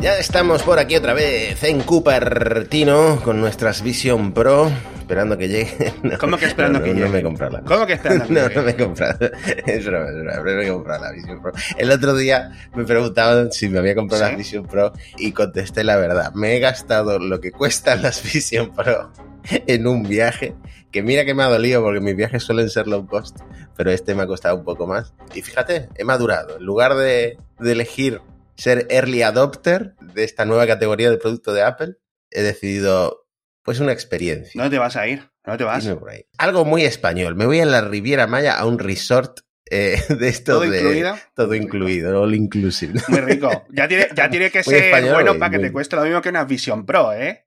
Ya estamos por aquí otra vez en Cupertino con nuestras Vision Pro, esperando que llegue. ¿Cómo que esperando no, que no, llegue? No me he comprado la ¿Cómo que esperando que No, llegue? no me he comprado. Es broma, es broma, no me he comprado la Vision Pro. El otro día me preguntaban si me había comprado ¿Sí? la Vision Pro y contesté la verdad. Me he gastado lo que cuestan las Vision Pro en un viaje que mira que me ha dolido porque mis viajes suelen ser low cost, pero este me ha costado un poco más. Y fíjate, he madurado. En lugar de, de elegir ser early adopter de esta nueva categoría de producto de Apple, he decidido pues una experiencia. No te vas a ir, no te vas. Irme por ahí. Algo muy español. Me voy a la Riviera Maya a un resort eh, de esto ¿Todo de incluido? todo incluido, all inclusive. Muy rico. Ya tiene, ya tiene que Muy ser español, bueno muy- para que muy- te cueste lo mismo que una Vision Pro, ¿eh?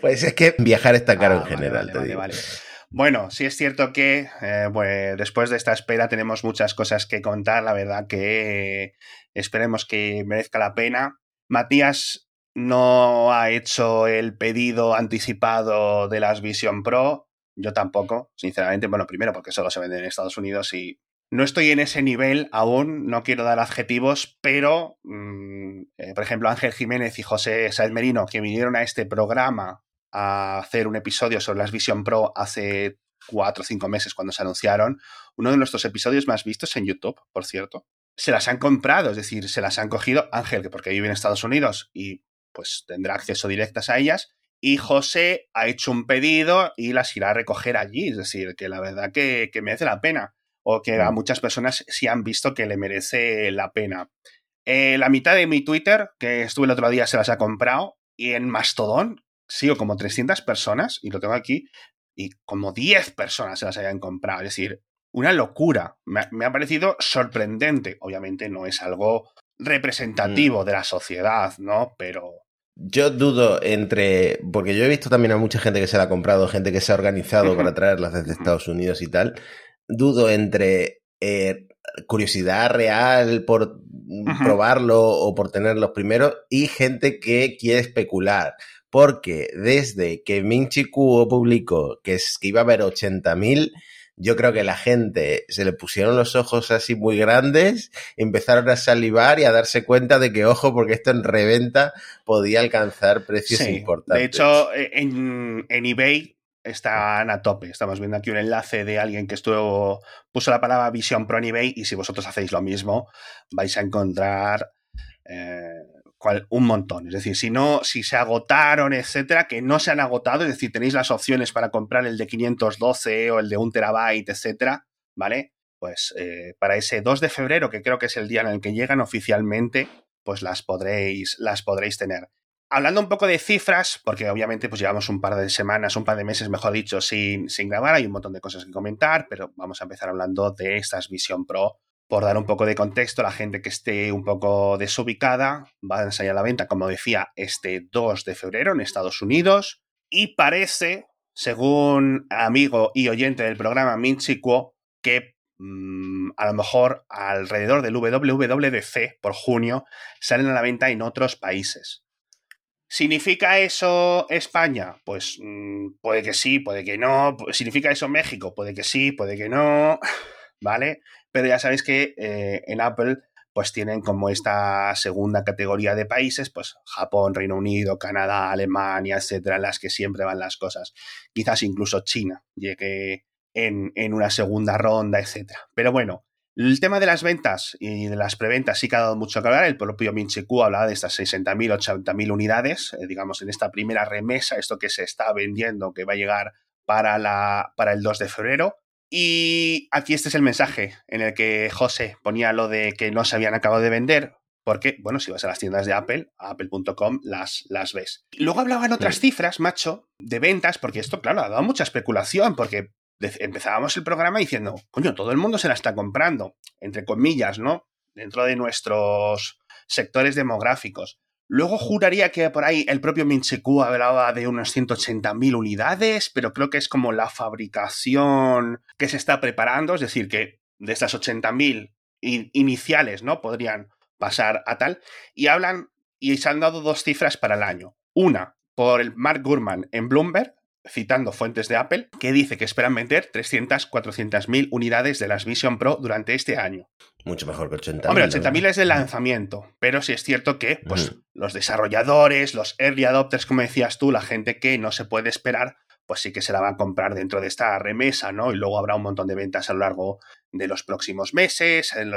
pues es que viajar está caro Ah, en vale, general. vale, te vale, digo. vale. Bueno, sí es cierto que eh, pues, después de esta espera tenemos muchas cosas que contar. La verdad que esperemos que merezca la pena. Matías no ha hecho el pedido anticipado de las Vision Pro. Yo tampoco, sinceramente. Bueno, primero porque solo se venden en Estados Unidos y no estoy en ese nivel aún. No quiero dar adjetivos, pero, mm, eh, por ejemplo, Ángel Jiménez y José Saez Merino, que vinieron a este programa a hacer un episodio sobre las Vision Pro hace cuatro o cinco meses cuando se anunciaron. Uno de nuestros episodios más vistos en YouTube, por cierto. Se las han comprado, es decir, se las han cogido Ángel, que porque vive en Estados Unidos y pues tendrá acceso directas a ellas. Y José ha hecho un pedido y las irá a recoger allí. Es decir, que la verdad que, que merece la pena. O que a Mm. muchas personas sí han visto que le merece la pena. Eh, la mitad de mi Twitter, que estuve el otro día, se las ha comprado. Y en Mastodon sigo como 300 personas, y lo tengo aquí, y como 10 personas se las hayan comprado. Es decir, una locura. Me, ha- me ha parecido sorprendente. Obviamente no es algo representativo de la sociedad, ¿no? Pero Yo dudo entre. Porque yo he visto también a mucha gente que se la ha comprado, gente que se ha organizado para traerlas desde. Estados Unidos y tal. Dudo entre eh, curiosidad real por probarlo o por tenerlos primero y gente que quiere especular. Porque desde que Minchi Kuo publicó que, es, que iba a haber 80.000, yo creo que la gente se le pusieron los ojos así muy grandes, empezaron a salivar y a darse cuenta de que, ojo, porque esto en reventa podía alcanzar precios Sí, importantes. De hecho, en, en eBay están a tope. Estamos viendo aquí un enlace de alguien que estuvo puso la palabra Vision Pro en eBay y si vosotros hacéis lo mismo vais a encontrar eh, cual- un montón. Es decir, si no, si se agotaron, etcétera, que no se han agotado, es decir, tenéis las opciones para comprar el de 512 o el de 1 terabyte, etcétera, ¿vale? Pues eh, para ese 2 de febrero, que creo que es el día en el que llegan oficialmente, pues las podréis, las podréis tener. Hablando un poco de cifras, porque obviamente pues llevamos un par de semanas, un par de meses, mejor dicho, sin, sin grabar, hay un montón de cosas que comentar, pero vamos a empezar hablando de estas Vision Pro. Por dar un poco de contexto, la gente que esté un poco desubicada, van a salir a la venta, como decía, este 2 de febrero en Estados Unidos. Y parece, según amigo y oyente del programa Minchi Kuo, que mm, a lo mejor alrededor del WWDC por junio salen a la venta en otros países. ¿Significa eso España? Pues mm, puede que sí, puede que no. ¿Significa eso México? Puede que sí, puede que no. ¿Vale? Pero ya sabéis que eh, en Apple pues tienen como esta segunda categoría de países, pues Japón, Reino Unido, Canadá, Alemania, etcétera, en las que siempre van las cosas. Quizás incluso China llegue en, en una segunda ronda, etcétera. Pero bueno, el tema de las ventas y de las preventas sí que ha dado mucho que hablar. El propio Minchiku hablaba de estas 60.000, 80.000 unidades, eh, digamos, en esta primera remesa, esto que se está vendiendo, que va a llegar para, la, para el 2 de febrero. Y aquí este es el mensaje en el que José ponía lo de que no se habían acabado de vender, porque, bueno, si vas a las tiendas de Apple, a apple.com, las, las ves. Luego hablaban otras Sí. cifras, macho, de ventas, porque esto, claro, ha dado mucha especulación, porque empezábamos el programa diciendo, coño, todo el mundo se la está comprando, entre comillas, ¿no? Dentro de nuestros sectores demográficos. Luego juraría que por ahí el propio Minchiku hablaba de unas 180.000 unidades, pero creo que es como la fabricación que se está preparando, es decir, que de estas 80.000 in- iniciales, ¿no? Podrían pasar a tal. Y hablan y se han dado dos cifras para el año. Una por el Mark Gurman en Bloomberg, citando fuentes de Apple, que dice que esperan vender 300, 400 mil unidades de las Vision Pro durante este año. Mucho mejor que 80 Hombre, 80.000 es de lanzamiento, pero sí es cierto que pues, los desarrolladores, los early adopters, como decías tú, la gente que no se puede esperar, pues sí que se la va a comprar dentro de esta remesa, ¿no? Y luego habrá un montón de ventas a lo largo de los próximos meses, en,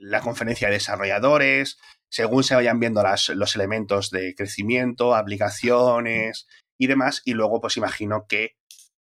la, conferencia de desarrolladores, según se vayan viendo los elementos de crecimiento, aplicaciones y demás, y luego pues imagino que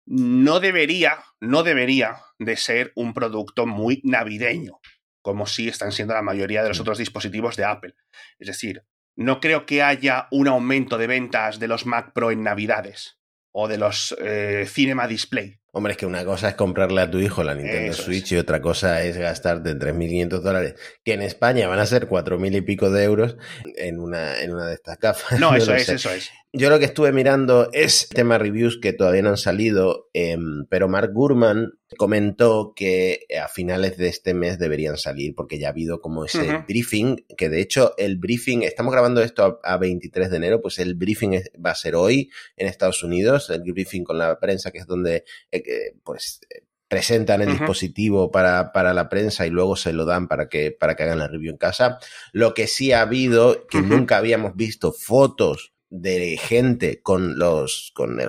no debería, no debería de ser un producto muy navideño, como sí están siendo la mayoría de los otros dispositivos de Apple. Es decir, no creo que haya un aumento de ventas de los Mac Pro en Navidades o de los eh, Cinema Display. Hombre, es que una cosa es comprarle a tu hijo la Nintendo Switch y otra cosa es gastarte 3.500 dólares, que en España van a ser 4.000 y pico de euros en una, en una de estas gafas. No, eso es, eso es. Yo lo que estuve mirando es tema reviews que todavía no han salido, em, pero Mark Gurman comentó que a finales de este mes deberían salir porque ya ha habido como ese briefing, que de hecho el briefing, estamos grabando esto a, 23 de enero, pues el briefing va a ser hoy en Estados Unidos, el briefing con la prensa, que es donde eh, pues presentan el dispositivo para, para, la prensa y luego se lo dan para que, para que hagan la review en casa. Lo que sí ha habido, que nunca habíamos visto fotos de gente con los con el,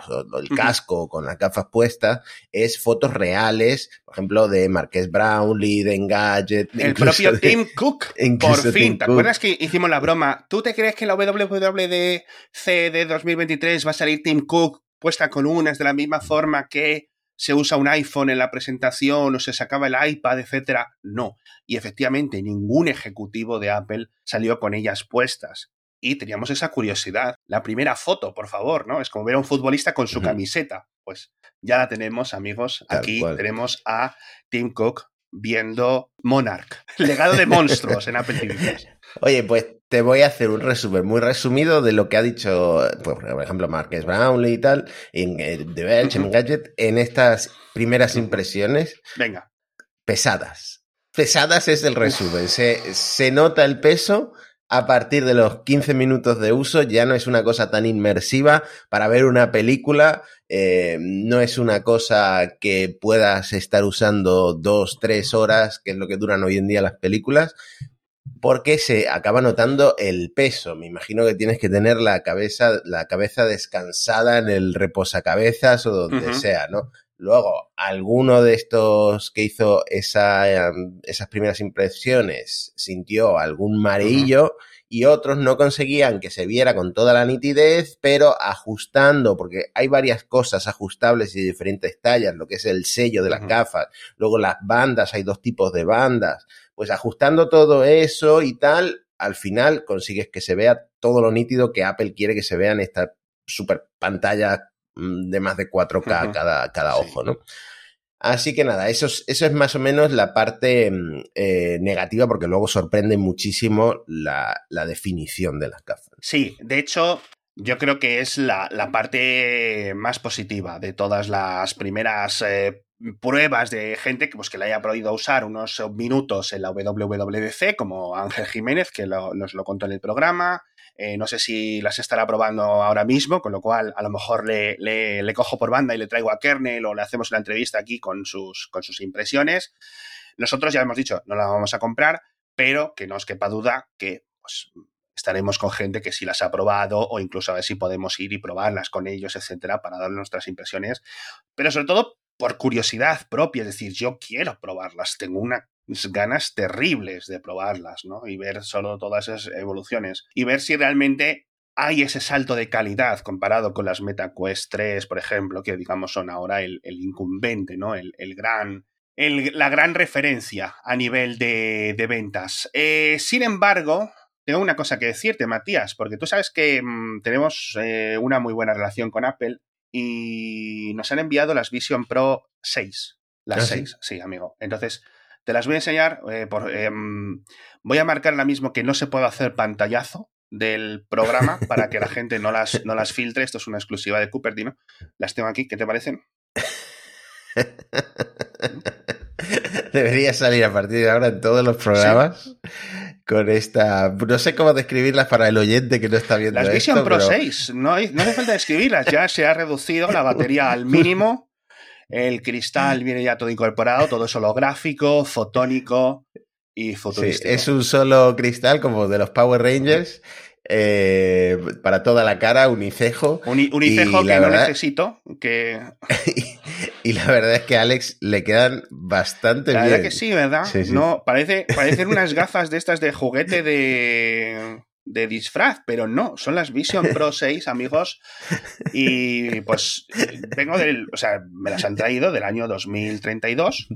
casco, con las gafas puestas, es fotos reales, por ejemplo, de Marques Brownlee, de Engadget. El propio Tim Cook, por fin. ¿Te acuerdas que hicimos la broma? ¿Tú te crees que la WWDC de 2023 va a salir Tim Cook puesta con unas de la misma forma que se usa un iPhone en la presentación o se sacaba el iPad, etcétera? No. Y efectivamente, ningún ejecutivo de Apple salió con ellas puestas y teníamos esa curiosidad. La primera foto, por favor, ¿no? Es como ver a un futbolista con su camiseta. Pues ya la tenemos, amigos. Aquí tenemos a Tim Cook viendo Monarch, legado de monstruos en Apple TV. Oye, pues te voy a hacer un resumen muy resumido de lo que ha dicho, pues, por ejemplo, Marques Brownlee y tal, en The Verge, en Gadget, en estas primeras impresiones. Venga. Pesadas. Pesadas es el resumen. Se, se nota el peso a partir de los 15 minutos de uso ya no es una cosa tan inmersiva para ver una película, eh, no es una cosa que puedas estar usando dos, tres horas, que es lo que duran hoy en día las películas, porque se acaba notando el peso. Me imagino que tienes que tener la cabeza, la cabeza descansada en el reposacabezas o donde sea, ¿no? Luego, alguno de estos que hizo esa, em, esas primeras impresiones sintió algún mareillo y otros no conseguían que se viera con toda la nitidez, pero ajustando, porque hay varias cosas ajustables y diferentes tallas, lo que es el sello de las gafas, luego las bandas, hay dos tipos de bandas, pues ajustando todo eso y tal, al final consigues que se vea todo lo nítido que Apple quiere que se vea en esta super pantalla de más de 4K cada, cada ojo, ¿no? Así que nada, eso es, eso es más o menos la parte mm, eh, negativa porque luego sorprende muchísimo la, definición de las gafas. Sí, de hecho, yo creo que es la, parte más positiva de todas las primeras eh, pruebas de gente que, pues, que le haya podido usar unos minutos en la WWDC, como Ángel Jiménez, que nos lo contó en el programa, eh, no sé si las estará probando ahora mismo, con lo cual a lo mejor le, le, cojo por banda y le traigo a Kernel o le hacemos una entrevista aquí con sus, con sus impresiones. Nosotros ya hemos dicho, no la vamos a comprar, pero que no os quepa duda que pues, estaremos con gente que sí las ha probado o incluso a ver si podemos ir y probarlas con ellos, etcétera, para dar nuestras impresiones. Pero sobre todo por curiosidad propia, es decir, yo quiero probarlas, tengo una ganas terribles de probarlas, ¿no? Y ver solo todas esas evoluciones. Y ver si realmente hay ese salto de calidad comparado con las MetaQuest 3, por ejemplo, que digamos son ahora el, incumbente, ¿no? El, gran. la gran referencia a nivel de, ventas. Eh, sin embargo, tengo una cosa que decirte, Matías, porque tú sabes que mm, tenemos eh, una muy buena relación con Apple y nos han enviado las Vision Pro 6. Las 6, ¿Ah, sí? amigo. Entonces, te las voy a enseñar. Eh, por, em, voy a marcar la mismo que no se puede hacer pantallazo del programa para que la gente no las, no las filtre. Esto es una exclusiva de Cupertino. Las tengo aquí. ¿Qué te parecen? Debería salir a partir de ahora en todos los programas con esta. No sé cómo describirlas para el oyente que no está viendo. Las Vision Pro 6, no, no hace falta describirlas, ya se ha reducido la batería al mínimo. El cristal viene ya todo incorporado, todo es holográfico, fotónico y futurístico. es un solo cristal como de los Power Rangers. Eh, para toda la cara, unicejo. unicejo que no necesito. Que... y, la verdad es que a Alex le quedan bastante bien. La verdad que sí, ¿verdad? No, parece, parecen unas gafas de estas de juguete de, de disfraz, pero no, son las Vision Pro 6, amigos. Y pues vengo del, o sea, me las han traído del año 2032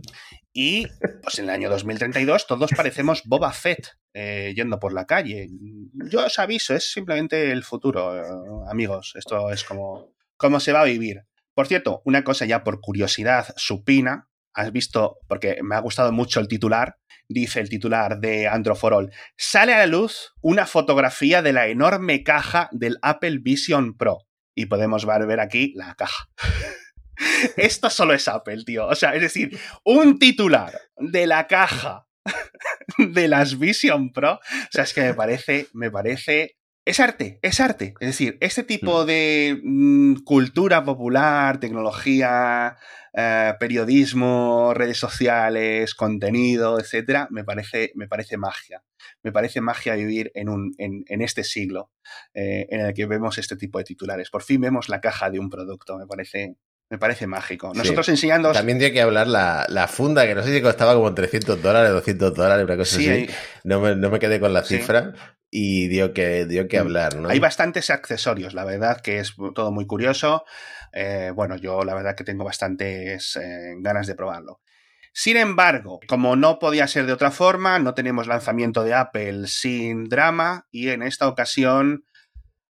y pues en el año 2032 todos parecemos Boba Fett eh, yendo por la calle. Yo os aviso, es simplemente el futuro, eh, amigos. Esto es como, cómo se va a vivir. Por cierto, una cosa ya por curiosidad supina, has visto, porque me ha gustado mucho el titular, dice el titular de Androforol, sale a la luz una fotografía de la enorme caja del Apple Vision Pro. Y podemos ver aquí la caja. Esto solo es Apple, tío. O sea, es decir, un titular de la caja de las Vision Pro. O sea, es que me parece, me parece. Es arte, es arte. Es decir, este tipo mm. de mm, cultura popular, tecnología, eh, periodismo, redes sociales, contenido, etcétera, me parece, me parece magia. Me parece magia vivir en, un, en, este siglo eh, en el que vemos este tipo de titulares. Por fin vemos la caja de un producto. Me parece, me parece mágico. Nosotros enseñando. También tiene que hablar la, funda, que no sé si costaba como 300 dólares, 200 dólares, una cosa así. No, me, quedé con la cifra y dio que, dio que mm. hablar, ¿no? Hay bastantes accesorios, la verdad que es todo muy curioso. Eh, bueno, yo la verdad que tengo bastantes eh, ganas de probarlo. Sin embargo, como no podía ser de otra forma, no tenemos lanzamiento de Apple sin drama y en esta ocasión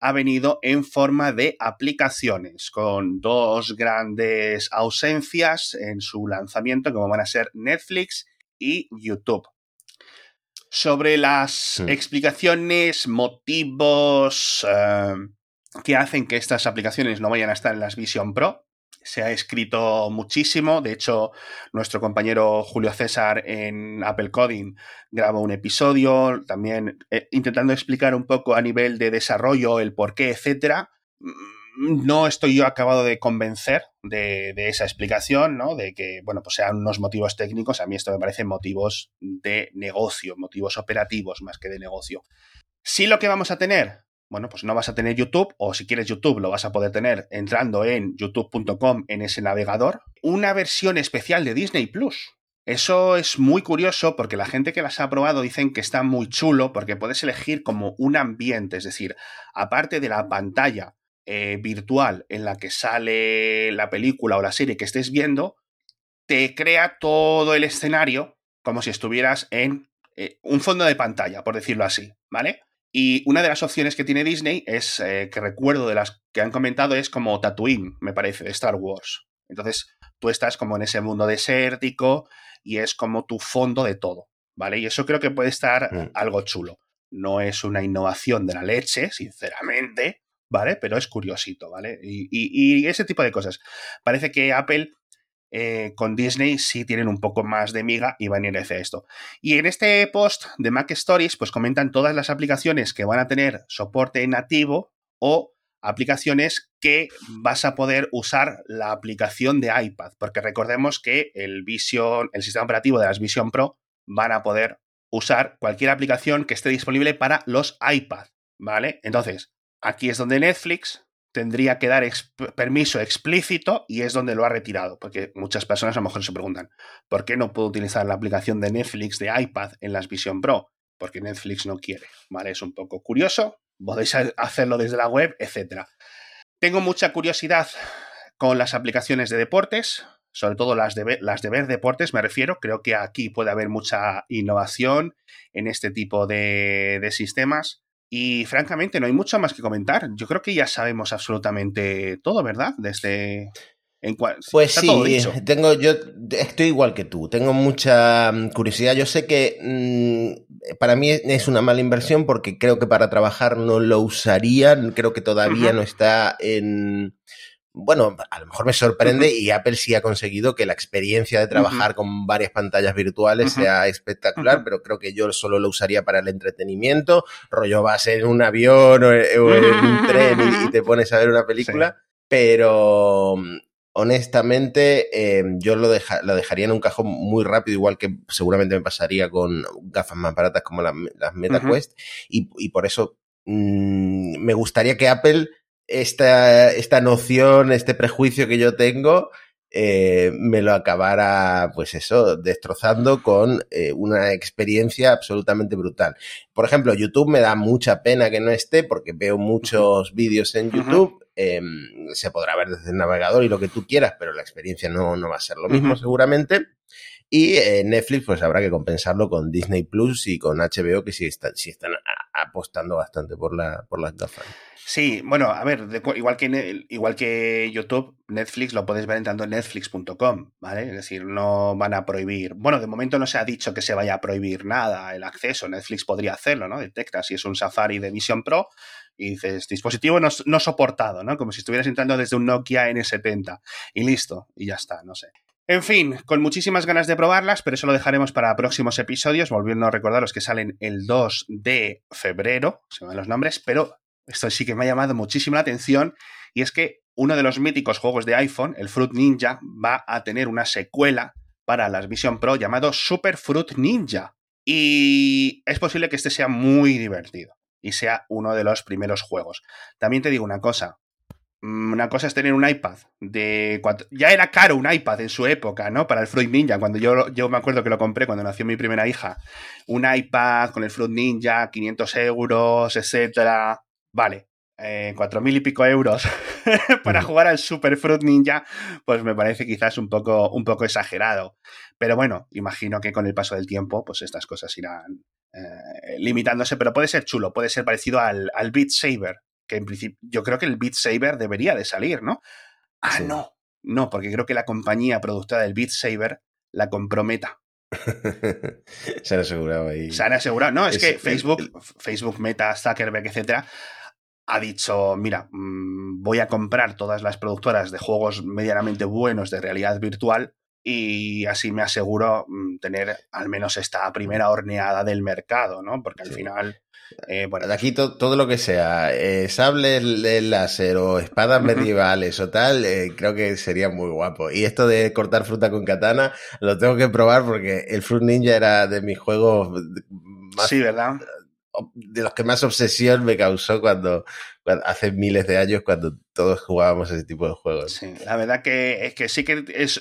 ha venido en forma de aplicaciones, con dos grandes ausencias en su lanzamiento, como van a ser Netflix y YouTube. Sobre las explicaciones, motivos eh, que hacen que estas aplicaciones no vayan a estar en las Vision Pro, se ha escrito muchísimo. De hecho, nuestro compañero Julio César en Apple Coding grabó un episodio también eh, intentando explicar un poco a nivel de desarrollo el por qué, etcétera. Mm, no estoy yo acabado de convencer de, esa explicación, ¿no? De que, bueno, pues sean unos motivos técnicos. A mí esto me parece motivos de negocio, motivos operativos más que de negocio. Sí lo que vamos a tener, bueno, pues no vas a tener YouTube, o si quieres YouTube lo vas a poder tener entrando en youtube.com en ese navegador, una versión especial de Disney Plus. Eso es muy curioso porque la gente que las ha probado dicen que está muy chulo porque puedes elegir como un ambiente, es decir, aparte de la pantalla eh, virtual en la que sale la película o la serie que estés viendo, te crea todo el escenario como si estuvieras en eh, un fondo de pantalla, por decirlo así, ¿vale? Y una de las opciones que tiene Disney es, eh, que recuerdo de las que han comentado, es como Tatooine, me parece, de Star Wars. Entonces, tú estás como en ese mundo desértico y es como tu fondo de todo, ¿vale? Y eso creo que puede estar mm. algo chulo. No es una innovación de la leche, sinceramente, ¿vale? Pero es curiosito, ¿vale? Y, y ese tipo de cosas. Parece que Apple eh, con Disney sí tienen un poco más de miga y van a ir hacia esto. Y en este post de Mac Stories, pues comentan todas las aplicaciones que van a tener soporte nativo o aplicaciones que vas a poder usar la aplicación de iPad, porque recordemos que el Vision, el sistema operativo de las Vision Pro van a poder usar cualquier aplicación que esté disponible para los iPad, ¿vale? Entonces, aquí es donde Netflix tendría que dar permiso explícito y es donde lo ha retirado, porque muchas personas a lo mejor se preguntan, ¿por qué no puedo utilizar la aplicación de Netflix de iPad en las Vision Pro? Porque Netflix no quiere, ¿vale? Es un poco curioso, podéis hacerlo desde la web, etc. Tengo mucha curiosidad con las aplicaciones de deportes, sobre todo las de, las de ver deportes, me refiero. Creo que aquí puede haber mucha innovación en este tipo de, de sistemas. Y francamente, no hay mucho más que comentar. Yo creo que ya sabemos absolutamente todo, ¿verdad? Desde. En pues sí, tengo, yo estoy igual que tú, tengo mucha mm, curiosidad. Yo sé que mm, para mí es una mala inversión porque creo que para trabajar no lo usaría, creo que todavía no está en, bueno, a lo mejor me sorprende y Apple sí ha conseguido que la experiencia de trabajar con varias pantallas virtuales sea espectacular, pero creo que yo solo lo usaría para el entretenimiento. Rollo vas en un avión o, en un tren y, te pones a ver una película, pero honestamente em, yo lo, lo, dejaría en un cajón muy rápido, igual que seguramente me pasaría con gafas más baratas como las, MetaQuest, y, por eso mm, me gustaría que Apple esta, esta noción, este prejuicio que yo tengo, eh, me lo acabara, pues eso, destrozando con eh, una experiencia absolutamente brutal. Por ejemplo, YouTube me da mucha pena que no esté porque veo muchos vídeos en YouTube. Em, se podrá ver desde el navegador y lo que tú quieras, pero la experiencia no, no va a ser lo mismo seguramente. Y eh, Netflix, pues habrá que compensarlo con Disney Plus y con HBO, que sí están, sí están apostando bastante por, la, por las gafas. Sí, bueno, a ver, igual, que, igual que YouTube, Netflix lo puedes ver entrando en netflix.com, ¿vale? Es decir, no van a prohibir. Bueno, de momento no se ha dicho que se vaya a prohibir nada el acceso. Netflix podría hacerlo, ¿no? Detecta si es un Safari de Vision Pro y dices, dispositivo no, no soportado, ¿no? Como si estuvieras entrando desde un Nokia N70 y listo, y ya está, no sé. En fin, con muchísimas ganas de probarlas, pero eso lo dejaremos para próximos episodios, volviendo a recordaros que salen el 2 de febrero, se van los nombres, pero esto sí que me ha llamado muchísimo la atención, y es que uno de los míticos juegos de iPhone, el Fruit Ninja, va a tener una secuela para las Vision Pro llamado Super Fruit Ninja. Y es posible que este sea muy divertido y sea uno de los primeros juegos. También te digo una cosa. Mm, una cosa es tener un iPad de ya era caro un iPad en su época, ¿no? Para el Fruit Ninja, cuando yo, yo me acuerdo que lo compré cuando nació mi primera hija. Un iPad con el Fruit Ninja, 500 euros, etcétera vale, eh, cuatro mil y pico euros para jugar al Super Fruit Ninja, pues me parece quizás un poco, un poco exagerado. Pero bueno, imagino que con el paso del tiempo, pues estas cosas irán eh, limitándose, pero puede ser chulo, puede ser parecido al, al Beat Saber, que en principio yo creo que el Beat Saber debería de salir, ¿no? Ah, no, no, porque creo que la compañía productora del Beat Saber la comprometa. se han asegurado ahí. Se han asegurado. No, es, que Facebook, Facebook, Meta, Zuckerberg, etcétera, ha dicho, mira, mm, voy a comprar todas las productoras de juegos medianamente buenos de realidad virtual y así me aseguro mm, tener al menos esta primera horneada del mercado, ¿no? Porque al final... Eh, bueno, de aquí todo lo que sea, eh, sables láser o espadas medievales o tal, eh, creo que sería muy guapo. Y esto de cortar fruta con katana, lo tengo que probar porque el Fruit Ninja era de mis juegos más, sí, ¿verdad? De los que más obsesión me causó cuando, hace miles de años cuando todos jugábamos ese tipo de juegos. Sí, la verdad que es que sí que es,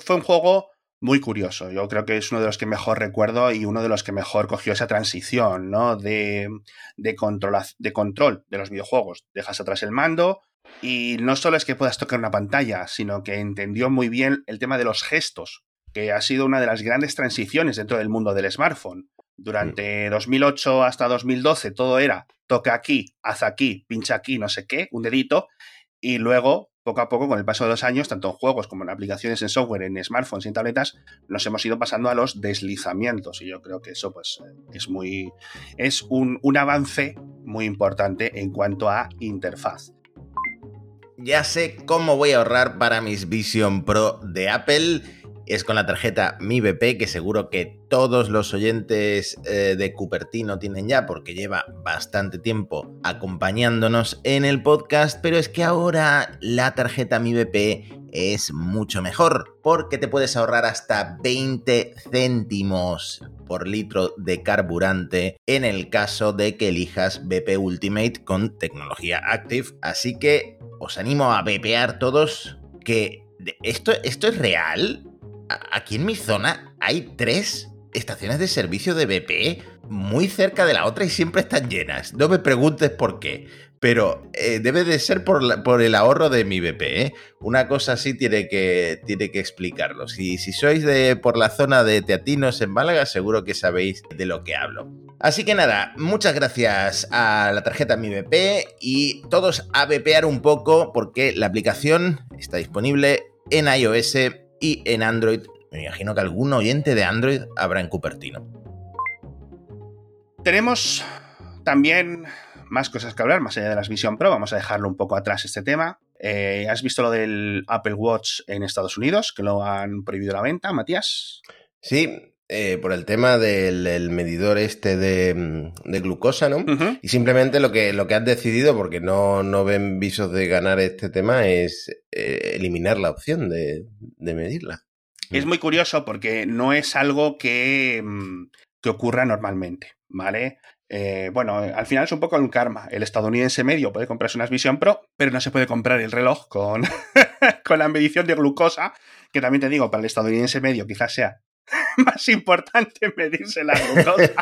fue un juego muy curioso. Yo creo que es uno de los que mejor recuerdo y uno de los que mejor cogió esa transición, ¿no? De, de, control, de control de los videojuegos. Dejas atrás el mando y no solo es que puedas tocar una pantalla, sino que entendió muy bien el tema de los gestos, que ha sido una de las grandes transiciones dentro del mundo del smartphone. Durante 2008 hasta 2012 todo era toca aquí, haz aquí, pincha aquí, no sé qué, un dedito. Y luego, poco a poco, con el paso de los años, tanto en juegos como en aplicaciones en software, en smartphones y en tabletas, nos hemos ido pasando a los deslizamientos. Y yo creo que eso pues, es, muy, es un, un avance muy importante en cuanto a interfaz. Ya sé cómo voy a ahorrar para mis Vision Pro de Apple es con la tarjeta Mi BP, que seguro que todos los oyentes eh, de Cupertino tienen ya, porque lleva bastante tiempo acompañándonos en el podcast, pero es que ahora la tarjeta Mi BP es mucho mejor, porque te puedes ahorrar hasta 20 céntimos por litro de carburante en el caso de que elijas BP Ultimate con tecnología Active. Así que os animo a BPar todos que esto, esto es real aquí en mi zona hay tres estaciones de servicio de BP muy cerca de la otra y siempre están llenas. No me preguntes por qué, pero eh, debe de ser por, el ahorro de mi BP. ¿eh? Una cosa así tiene que, explicarlo. Si, si sois de por la zona de Teatinos en Málaga, seguro que sabéis de lo que hablo. Así que nada, muchas gracias a la tarjeta Mi BP y todos a BPar un poco porque la aplicación está disponible en iOS y en Android. Me imagino que algún oyente de Android habrá en Cupertino. Tenemos también más cosas que hablar, más allá de las Vision Pro. Vamos a dejarlo un poco atrás este tema. Eh, ¿Has visto lo del Apple Watch en Estados Unidos, que lo han prohibido la venta, Matías? Sí, eh, por el tema del, medidor este de, mm, glucosa, ¿no? Y simplemente lo que, lo que has decidido, porque no, no ven visos de ganar este tema, es eh, eliminar la opción de, medirla. Es muy curioso porque no es algo que, mm, que ocurra normalmente, ¿vale? Eh, bueno, al final es un poco un karma. El estadounidense medio puede comprarse unas Vision Pro, pero no se puede comprar el reloj con, con la medición de glucosa, que también te digo, para el estadounidense medio quizás sea más importante medirse la glucosa.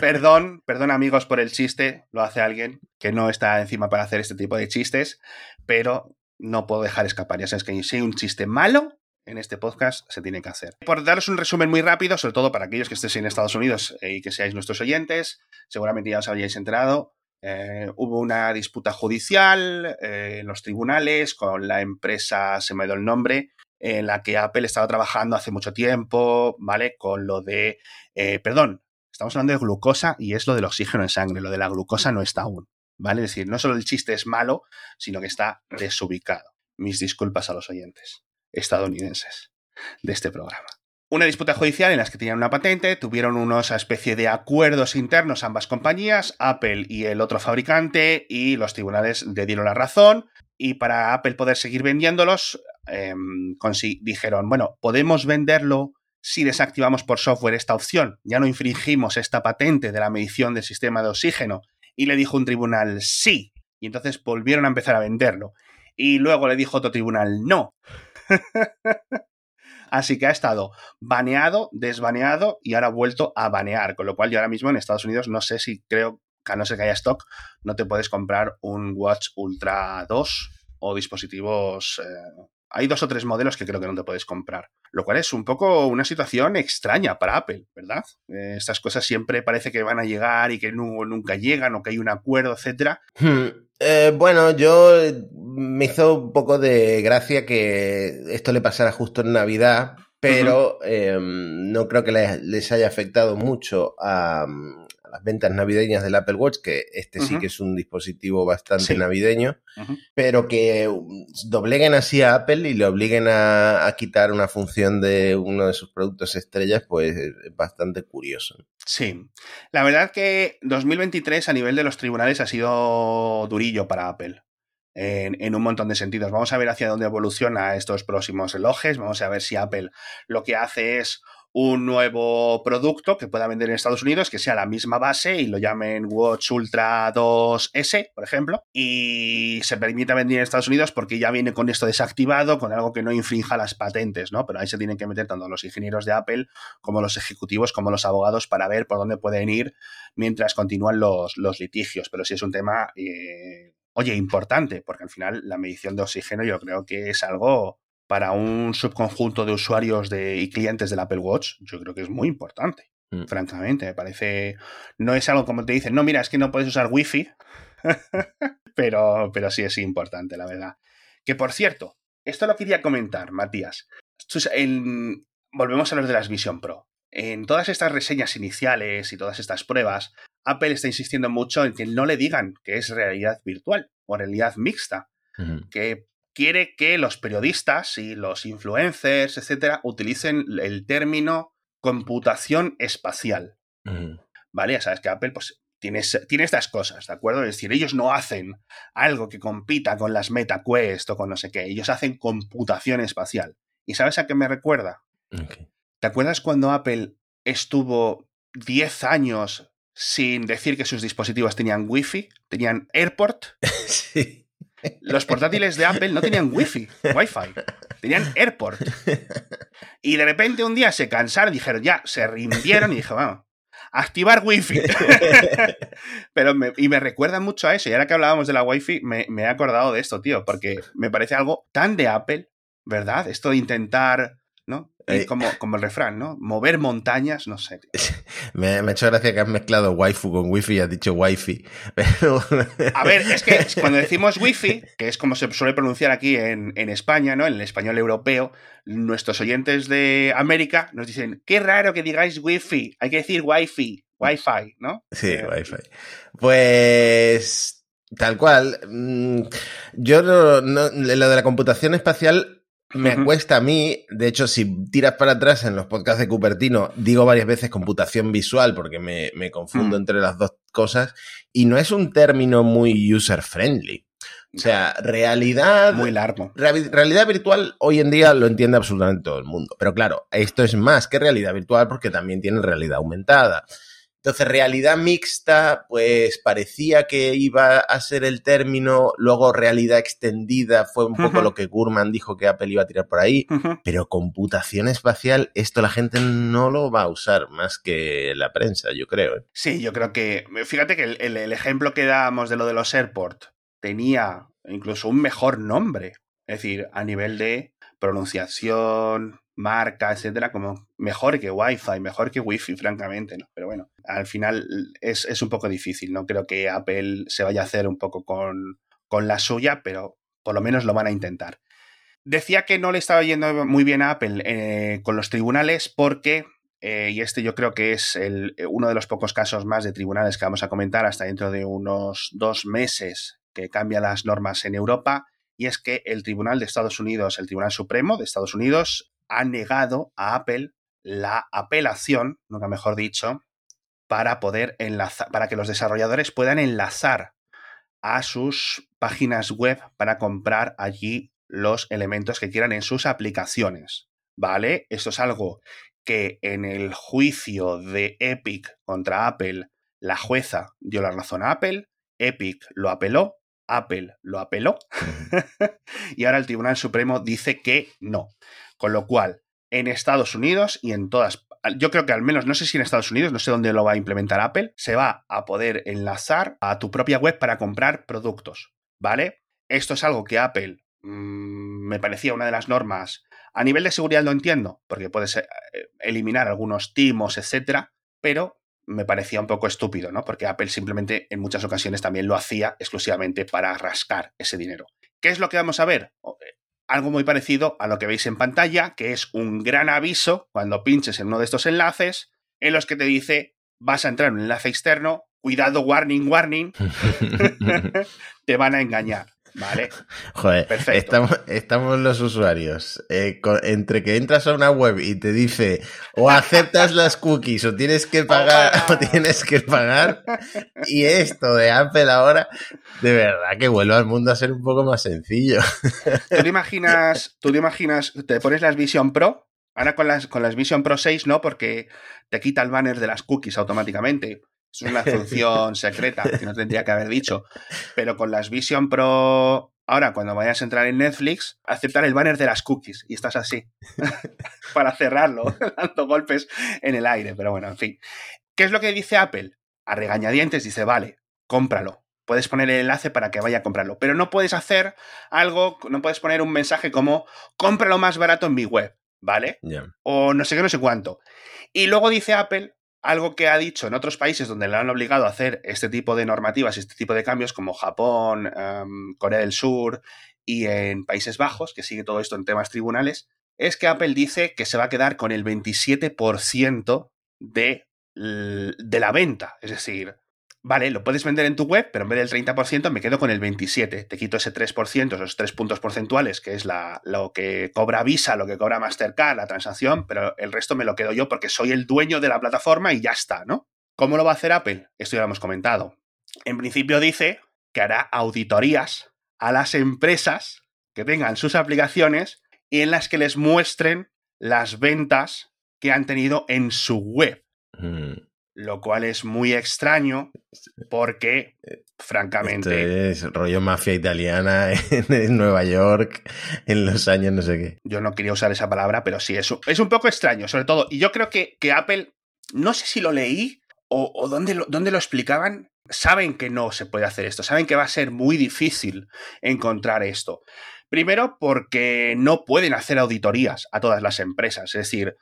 perdón, perdón amigos por el chiste, lo hace alguien que no está encima para hacer este tipo de chistes, pero no puedo dejar escapar. Ya sabes que si hay un chiste malo, en este podcast se tiene que hacer. Por daros un resumen muy rápido, sobre todo para aquellos que estéis en Estados Unidos y que seáis nuestros oyentes, seguramente ya os habríais enterado, eh, hubo una disputa judicial eh, en los tribunales con la empresa, se me dio el nombre, en la que Apple estaba trabajando hace mucho tiempo, ¿vale? Con lo de, eh, perdón, estamos hablando de glucosa y es lo del oxígeno en sangre, lo de la glucosa no está aún, ¿vale? Es decir, no solo el chiste es malo, sino que está desubicado. Mis disculpas a los oyentes estadounidenses de este programa. Una disputa judicial en la que tenían una patente, tuvieron unos especie de acuerdos internos ambas compañías, Apple y el otro fabricante, y los tribunales le dieron la razón. Y para Apple poder seguir vendiéndolos, em, dijeron, bueno, podemos venderlo si desactivamos por software esta opción. Ya no infringimos esta patente de la medición del sistema de oxígeno. Y le dijo un tribunal sí. Y entonces volvieron a empezar a venderlo. Y luego le dijo otro tribunal no. Así que ha estado baneado, desbaneado y ahora ha vuelto a banear. Con lo cual yo ahora mismo en Estados Unidos no sé si creo a no ser que haya stock, no te puedes comprar un Watch Ultra 2 o dispositivos... Eh, hay dos o tres modelos que creo que no te puedes comprar. Lo cual es un poco una situación extraña para Apple, ¿verdad? Eh, estas cosas siempre parece que van a llegar y que nunca llegan o que hay un acuerdo, etcétera. Hmm. Eh, bueno, yo me hizo un poco de gracia que esto le pasara justo en Navidad, pero em, no creo que les, haya afectado mucho a, las ventas navideñas del Apple Watch, que este sí que es un dispositivo bastante navideño, pero que um, dobleguen así a Apple y le obliguen a, quitar una función de uno de sus productos estrellas, pues es bastante curioso. Sí, la verdad que 2023 a nivel de los tribunales ha sido durillo para Apple. En, en, un montón de sentidos. Vamos a ver hacia dónde evoluciona estos próximos relojes. Vamos a ver si Apple lo que hace es un nuevo producto que pueda vender en Estados Unidos que sea la misma base y lo llamen Watch Ultra 2S, por ejemplo, y se permita vender en Estados Unidos porque ya viene con esto desactivado, con algo que no infrinja las patentes, ¿no? Pero ahí se tienen que meter tanto los ingenieros de Apple como los ejecutivos, como los abogados para ver por dónde pueden ir mientras continúan los, litigios. Pero sí es un tema, eh, oye, importante, porque al final la medición de oxígeno yo creo que es algo para un subconjunto de usuarios de, y clientes del Apple Watch, yo creo que es muy importante. Mm. Francamente, me parece. No es algo como te dicen, no, mira, es que no puedes usar Wi-Fi, pero, pero sí es importante, la verdad. Que por cierto, esto lo quería comentar, Matías. volvemos a los de las Vision Pro. En todas estas reseñas iniciales y todas estas pruebas, Apple está insistiendo mucho en que no le digan que es realidad virtual o realidad mixta, que quiere que los periodistas y los influencers, etcétera, utilicen el término computación espacial. ¿Vale? Ya sabes que Apple pues, tiene, tiene, estas cosas, ¿de acuerdo? Es decir, ellos no hacen algo que compita con las MetaQuest o con no sé qué, ellos hacen computación espacial. ¿Y sabes a qué me recuerda? ¿Te acuerdas cuando Apple estuvo 10 años sin decir que sus dispositivos tenían Wi-Fi? ¿Tenían Airport? sí. Los portátiles de Apple no tenían Wi-Fi, Wi-Fi, tenían AirPort. Y de repente un día se cansaron, dijeron ya, se rindieron y dije, vamos, activar Wi-Fi. Pero me, y me recuerda mucho a eso. Y ahora que hablábamos de la Wi-Fi, me, me he acordado de esto, tío, porque me parece algo tan de Apple, ¿verdad? Esto de intentar ¿no? Eh, como, como el refrán, ¿no? Mover montañas, no sé. Me, ha hecho gracia que has mezclado waifu con wifi y has dicho wifi. A ver, es que cuando decimos wifi, que es como se suele pronunciar aquí en, en, España, ¿no? En el español europeo, nuestros oyentes de América nos dicen, qué raro que digáis wifi, hay que decir wifi, wifi, ¿no? Sí, eh, wifi. Pues Tal cual. Mm, yo no, lo de la computación espacial me cuesta a mí, de hecho, si tiras para atrás en los podcasts de Cupertino, digo varias veces computación visual porque me, confundo mm. entre las dos cosas y no es un término muy user-friendly. O sea, realidad. Muy largo. realidad virtual hoy en día lo entiende absolutamente todo el mundo. Pero claro, esto es más que realidad virtual porque también tiene realidad aumentada. Entonces, realidad mixta, pues parecía que iba a ser el término, luego realidad extendida fue un poco lo que Gurman dijo que Apple iba a tirar por ahí, pero computación espacial, esto la gente no lo va a usar más que la prensa, yo creo. ¿eh? Sí, yo creo que, fíjate que el, el ejemplo que dábamos de lo de los AirPort tenía incluso un mejor nombre, es decir, a nivel de pronunciación, marca, etcétera, como mejor que Wi-Fi, mejor que Wi-Fi, francamente, ¿no? Pero bueno, al final es, un poco difícil, ¿no? Creo que Apple se vaya a hacer un poco con, con la suya, pero por lo menos lo van a intentar. Decía que no le estaba yendo muy bien a Apple eh, con los tribunales porque, eh, y este yo creo que es el, uno de los pocos casos más de tribunales que vamos a comentar hasta dentro de unos dos meses que cambian las normas en Europa, y es que el Tribunal de Estados Unidos, el Tribunal Supremo de Estados Unidos, ha negado a Apple la apelación, nunca mejor dicho, para poder enlazar, para que los desarrolladores puedan enlazar a sus páginas web para comprar allí los elementos que quieran en sus aplicaciones. ¿Vale? Esto es algo que en el juicio de Epic contra Apple, la jueza dio la razón a Apple, Epic lo apeló, Apple lo apeló y ahora el Tribunal Supremo dice que no. Con lo cual, en Estados Unidos y en todas, yo creo que al menos, no sé si en Estados Unidos, no sé dónde lo va a implementar Apple, se va a poder enlazar a tu propia web para comprar productos, ¿vale? Esto es algo que Apple mm, me parecía una de las normas. A nivel de seguridad lo entiendo, porque puedes eh, eliminar algunos timos, etcétera, pero me parecía un poco estúpido, ¿no? Porque Apple simplemente en muchas ocasiones también lo hacía exclusivamente para rascar ese dinero. ¿Qué es lo que vamos a ver? Eh, algo muy parecido a lo que veis en pantalla, que es un gran aviso cuando pinches en uno de estos enlaces en los que te dice vas a entrar en un enlace externo, cuidado, warning, warning, te van a engañar. Vale. Joder, Estamos, estamos los usuarios. Eh, entre que entras a una web y te dice o aceptas las cookies o tienes que pagar o tienes que pagar. Y esto de Apple ahora, de verdad que vuelve al mundo a ser un poco más sencillo. ¿Tú te imaginas, tú te imaginas, te pones las Vision Pro? Ahora con las, con las Vision Pro 6 no, porque te quita el banner de las cookies automáticamente. Es una función secreta que no tendría que haber dicho. Pero con las Vision Pro, ahora cuando vayas a entrar en Netflix, aceptar el banner de las cookies y estás así para cerrarlo, dando golpes en el aire. Pero bueno, en fin. ¿Qué es lo que dice Apple? A regañadientes dice, vale, cómpralo. Puedes poner el enlace para que vaya a comprarlo. Pero no puedes hacer algo, no puedes poner un mensaje como cómpralo más barato en mi web, ¿vale? O no sé qué, no sé cuánto. Y luego dice Apple algo que ha dicho en otros países donde le han obligado a hacer este tipo de normativas, este tipo de cambios, como Japón, em, Corea del Sur y en Países Bajos, que sigue todo esto en temas tribunales, es que Apple dice que se va a quedar con el 27% de, de la venta. Es decir, vale, lo puedes vender en tu web, pero en vez del 30% me quedo con el 27%. Te quito ese 3%, esos 3 puntos porcentuales, que es la, lo que cobra Visa, lo que cobra Mastercard, la transacción, pero el resto me lo quedo yo porque soy el dueño de la plataforma y ya está, ¿no? ¿Cómo lo va a hacer Apple? Esto ya lo hemos comentado. En principio dice que hará auditorías a las empresas que tengan sus aplicaciones y en las que les muestren las ventas que han tenido en su web. Mm lo cual es muy extraño porque, francamente... Esto es rollo mafia italiana en, Nueva York en los años no sé qué. Yo no quería usar esa palabra, pero sí, es, es un poco extraño, sobre todo. Y yo creo que, que Apple, no sé si lo leí o, o dónde, lo, dónde lo explicaban, saben que no se puede hacer esto, saben que va a ser muy difícil encontrar esto. Primero porque no pueden hacer auditorías a todas las empresas, es decir,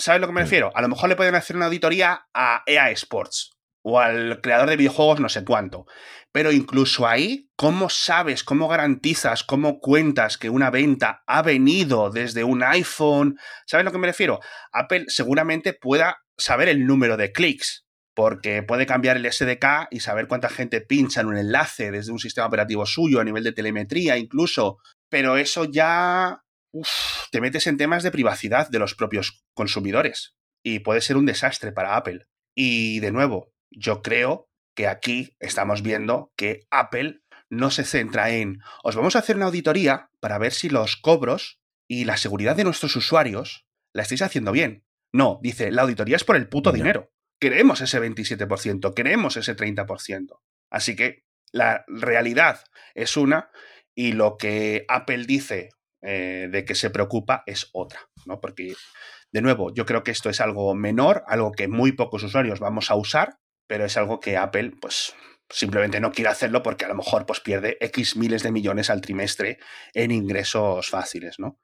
¿Sabes lo que me refiero? A lo mejor le pueden hacer una auditoría a EA Sports o al creador de videojuegos no sé cuánto. Pero incluso ahí, ¿cómo sabes, cómo garantizas, cómo cuentas que una venta ha venido desde un iPhone? ¿Sabes lo que me refiero? Apple seguramente pueda saber el número de clics porque puede cambiar el SDK y saber cuánta gente pincha en un enlace desde un sistema operativo suyo a nivel de telemetría incluso, pero eso ya te metes en temas de privacidad de los propios consumidores y puede ser un desastre para Apple. Y de nuevo, yo creo que aquí estamos viendo que Apple no se centra en os vamos a hacer una auditoría para ver si los cobros y la seguridad de nuestros usuarios la estáis haciendo bien. No, dice, la auditoría es por el puto dinero. Queremos ese 27%, queremos ese 30%. Así que la realidad es una y lo que Apple dice eh, de que se preocupa es otra, ¿no? Porque, de nuevo, yo creo que esto es algo menor, algo que muy pocos usuarios vamos a usar, pero es algo que Apple, pues, simplemente no quiere hacerlo porque a lo mejor pues, pierde X miles de millones al trimestre en ingresos fáciles, ¿no?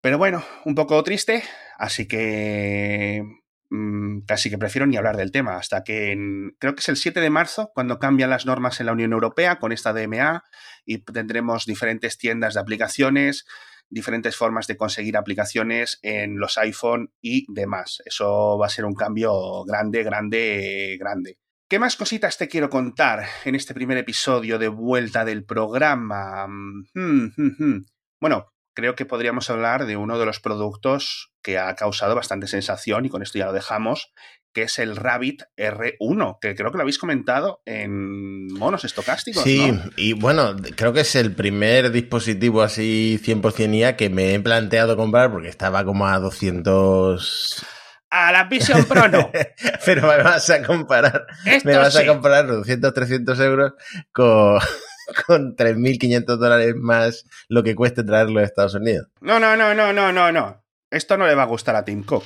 Pero bueno, un poco triste, así que mm, casi que prefiero ni hablar del tema, hasta que creo que es el 7 de marzo cuando cambian las normas en la Unión Europea con esta DMA y tendremos diferentes tiendas de aplicaciones, diferentes formas de conseguir aplicaciones en los iPhone y demás. Eso va a ser un cambio grande, grande, grande. ¿Qué más cositas te quiero contar en este primer episodio de vuelta del programa? Hmm, hmm, hmm. Bueno, creo que podríamos hablar de uno de los productos que ha causado bastante sensación y con esto ya lo dejamos, que es el Rabbit R1, que creo que lo habéis comentado en monos estocásticos. Sí, y bueno, creo que es el primer dispositivo así 100% IA que me he planteado comprar porque estaba como a 200 a la Vision Pro no. Pero me vas a comparar, me vas a comparar 200, 300 euros con, con 3.500 dólares más lo que cueste traerlo a Estados Unidos. No, no, no, no, no, no, no. Esto no le va a gustar a Tim Cook.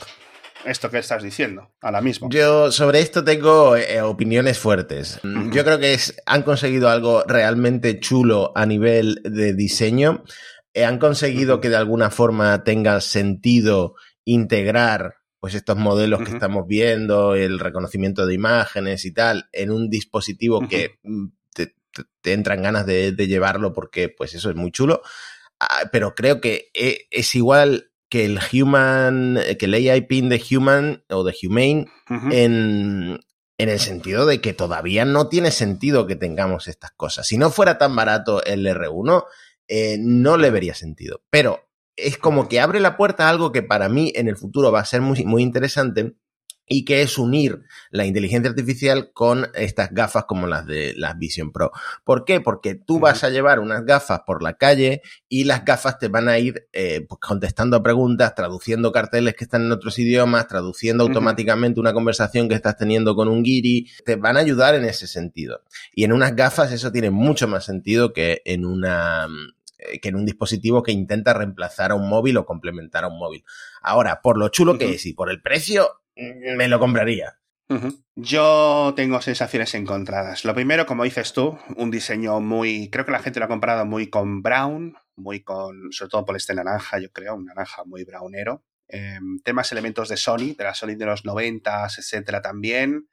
Esto que estás diciendo, ahora mismo. Yo sobre esto tengo eh, opiniones fuertes. Yo creo que es, han conseguido algo realmente chulo a nivel de diseño. Eh, han conseguido que de alguna forma tenga sentido integrar pues estos modelos que estamos viendo, el reconocimiento de imágenes y tal, en un dispositivo que mm, te, entran ganas de, llevarlo porque pues eso es muy chulo. Ah, pero creo que e, es igual que el human, que el AI pin de human o de humane en, en el sentido de que todavía no tiene sentido que tengamos estas cosas. Si no fuera tan barato el R1, eh, no le vería sentido. Pero es como que abre la puerta a algo que para mí en el futuro va a ser muy, muy interesante y que es unir la inteligencia artificial con estas gafas como las de las Vision Pro. ¿Por qué? Porque tú vas a llevar unas gafas por la calle y las gafas te van a ir eh, pues, contestando preguntas, traduciendo carteles que están en otros idiomas, traduciendo automáticamente una conversación que estás teniendo con un guiri, te van a ayudar en ese sentido. Y en unas gafas eso tiene mucho más sentido que en una eh, que en un dispositivo que intenta reemplazar a un móvil o complementar a un móvil. Ahora, por lo chulo que es y por el precio, me lo compraría. Yo tengo sensaciones encontradas. Lo primero, como dices tú, un diseño muy. Creo que la gente lo ha comparado muy con Brown, muy con. Sobre todo por este naranja, yo creo, un naranja muy brownero. Em, temas, elementos de Sony, de la Sony de los 90, etcétera, también.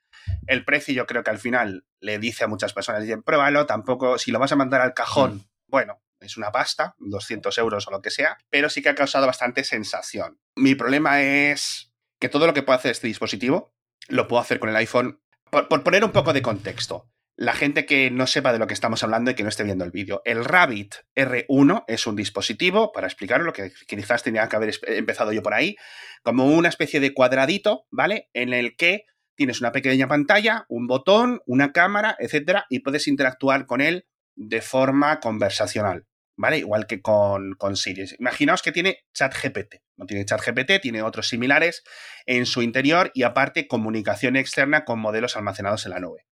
El precio, yo creo que al final le dice a muchas personas: dicen, pruébalo, tampoco. Si lo vas a mandar al cajón, mm. bueno, es una pasta, 200 euros o lo que sea, pero sí que ha causado bastante sensación. Mi problema es que todo lo que puedo hacer este dispositivo lo puedo hacer con el iPhone. Por, poner un poco de contexto, la gente que no sepa de lo que estamos hablando y que no esté viendo el vídeo, el Rabbit R1 es un dispositivo, para explicarlo, que quizás tenía que haber empezado yo por ahí, como una especie de cuadradito, ¿vale? En el que tienes una pequeña pantalla, un botón, una cámara, etcétera, y puedes interactuar con él de forma conversacional. ¿Vale? Igual que con, con. Imaginaos que tiene ChatGPT. No tiene ChatGPT, tiene otros similares en su interior y aparte comunicación externa con modelos almacenados en la nube.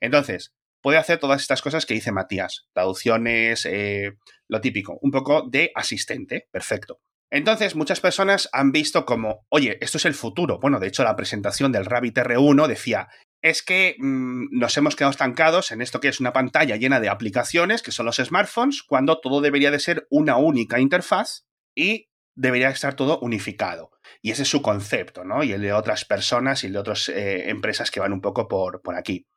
Entonces, puede hacer todas estas cosas que dice Matías. Traducciones, eh, lo típico. Un poco de asistente. Perfecto. Entonces, muchas personas han visto como, oye, esto es el futuro. Bueno, de hecho, la presentación del Rabbit R1 decía, es que mm, nos hemos quedado estancados en esto que es una pantalla llena de aplicaciones, que son los smartphones, cuando todo debería de ser una única interfaz y debería estar todo unificado. Y ese es su concepto, ¿no? Y el de otras personas y el de otras eh, empresas que van un poco por, por aquí.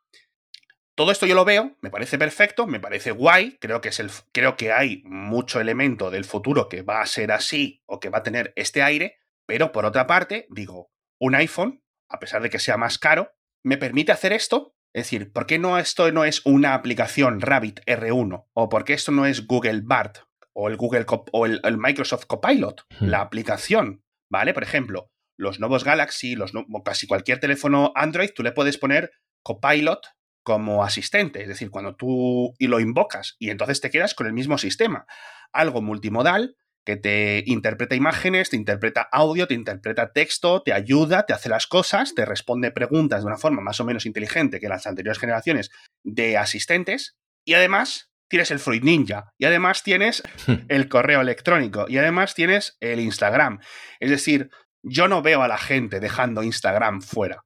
Todo esto yo lo veo, me parece perfecto, me parece guay, creo que, es el, creo que hay mucho elemento del futuro que va a ser así o que va a tener este aire, pero por otra parte, digo, un iPhone, a pesar de que sea más caro, me permite hacer esto. Es decir, ¿por qué no esto no es una aplicación Rabbit R1? ¿O por qué esto no es Google BART? O el Google o el, Microsoft Copilot, hmm. la aplicación, ¿vale? Por ejemplo, los nuevos Galaxy, los casi cualquier teléfono Android, tú le puedes poner Copilot como asistente, es decir, cuando tú y lo invocas y entonces te quedas con el mismo sistema, algo multimodal que te interpreta imágenes, te interpreta audio, te interpreta texto, te ayuda, te hace las cosas, te responde preguntas de una forma más o menos inteligente que las anteriores generaciones de asistentes y además tienes el Fruit Ninja y además tienes el correo electrónico y además tienes el Instagram. Es decir, yo no veo a la gente dejando Instagram fuera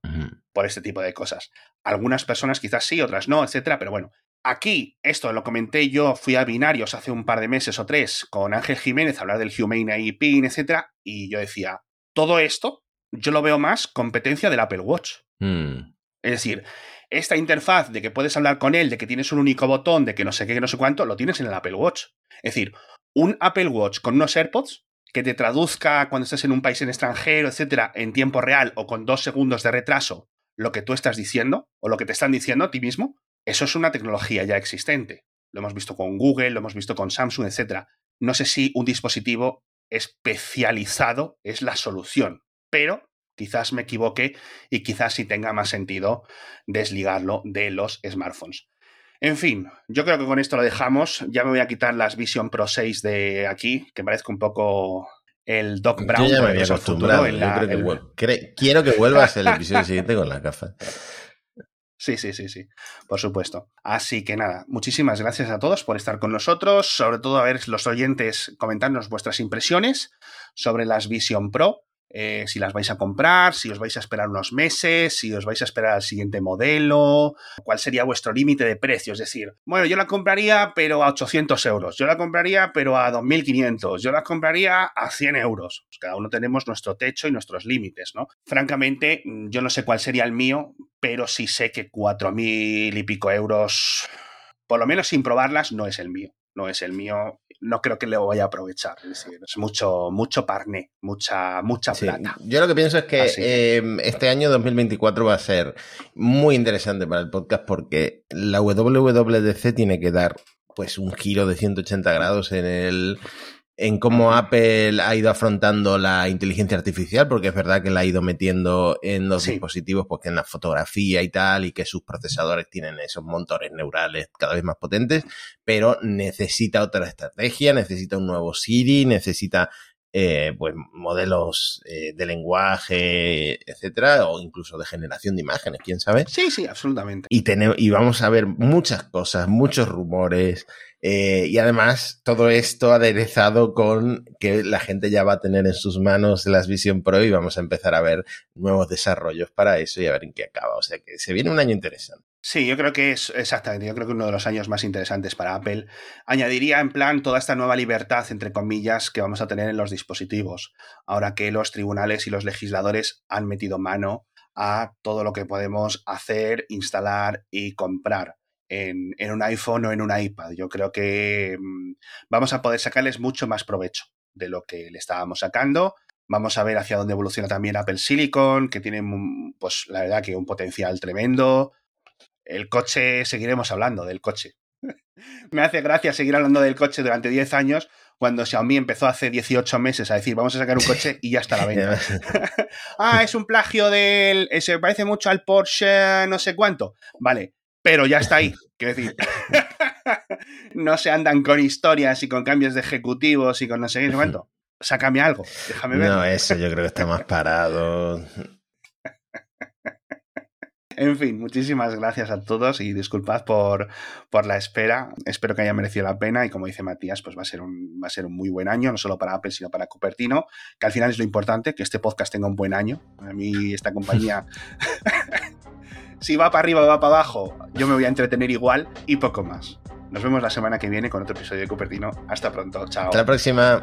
por este tipo de cosas. Algunas personas quizás sí, otras no, etcétera, pero bueno, Aquí, esto lo comenté yo, fui a Binarios hace un par de meses o tres con Ángel Jiménez a hablar del Humane AI PIN, etcétera, y yo decía, todo esto yo lo veo más competencia del Apple Watch. Hmm. Es decir, esta interfaz de que puedes hablar con él, de que tienes un único botón, de que no sé qué, que no sé cuánto, lo tienes en el Apple Watch. Es decir, un Apple Watch con unos AirPods que te traduzca cuando estés en un país en extranjero, etcétera, en tiempo real o con dos segundos de retraso lo que tú estás diciendo o lo que te están diciendo a ti mismo, eso es una tecnología ya existente. Lo hemos visto con Google, lo hemos visto con Samsung, etc. No sé si un dispositivo especializado es la solución, pero quizás me equivoque y quizás sí tenga más sentido desligarlo de los smartphones. En fin, yo creo que con esto lo dejamos. Ya me voy a quitar las Vision Pro 6 de aquí, que parezca un poco el Doc Brown. Yo ya me había acostumbrado. Quiero que vuelvas el episodio siguiente con las gafas. Sí, sí, sí, sí, por supuesto. Así que nada, muchísimas gracias a todos por estar con nosotros, sobre todo a ver los oyentes comentarnos vuestras impresiones sobre las Vision Pro. Eh, si las vais a comprar, si os vais a esperar unos meses, si os vais a esperar al siguiente modelo, cuál sería vuestro límite de precio. Es decir, bueno, yo la compraría pero a 800 euros, yo la compraría pero a 2.500, yo la compraría a 100 euros. Pues cada uno tenemos nuestro techo y nuestros límites, ¿no? Francamente, yo no sé cuál sería el mío, pero sí sé que 4.000 y pico euros, por lo menos sin probarlas, no es el mío no es el mío, no creo que le vaya a aprovechar. Es decir, es mucho, mucho parné, mucha, mucha plata. Yo lo que pienso es que em, este año 2024 va a ser muy interesante para el podcast porque la WWDC tiene que dar pues un giro de 180 grados en el en cómo Apple ha ido afrontando la inteligencia artificial, porque es verdad que la ha ido metiendo en los dispositivos, pues en la fotografía y tal, y que sus procesadores tienen esos motores neurales cada vez más potentes, pero necesita otra estrategia, necesita un nuevo Siri, necesita eh, pues modelos eh, de lenguaje, etcétera, o incluso de generación de imágenes, quién sabe. Sí, sí, absolutamente. Y, tenemos, y vamos a ver muchas cosas, muchos rumores, eh, y además, todo esto aderezado con que la gente ya va a tener en sus manos las Vision Pro y vamos a empezar a ver nuevos desarrollos para eso y a ver en qué acaba. O sea que se viene un año interesante. Sí, yo creo que es exactamente, yo creo que uno de los años más interesantes para Apple. Añadiría en plan toda esta nueva libertad, entre comillas, que vamos a tener en los dispositivos, ahora que los tribunales y los legisladores han metido mano a todo lo que podemos hacer, instalar y comprar en, un iPhone o en un iPad. Yo creo que mm, vamos a poder sacarles mucho más provecho de lo que le estábamos sacando. Vamos a ver hacia dónde evoluciona también Apple Silicon, que tiene, mm, pues la verdad que un potencial tremendo. El coche, seguiremos hablando del coche. Me hace gracia seguir hablando del coche durante 10 años cuando Xiaomi empezó hace 18 meses a decir vamos a sacar un coche y ya está la venta. ah, es un plagio del... Se parece mucho al Porsche no sé cuánto. Vale, pero ya está ahí. Quiero decir, no se andan con historias y con cambios de ejecutivos y con no sé qué, cuánto. Sácame algo, déjame ver. No, eso yo creo que está más parado. En fin, muchísimas gracias a todos y disculpad por, por, la espera. Espero que haya merecido la pena y como dice Matías, pues va a, ser un, va a ser un muy buen año, no solo para Apple, sino para Cupertino, que al final es lo importante, que este podcast tenga un buen año. A mí esta compañía si va para arriba o va para abajo, yo me voy a entretener igual y poco más. Nos vemos la semana que viene con otro episodio de Cupertino. Hasta pronto, chao. Hasta la próxima.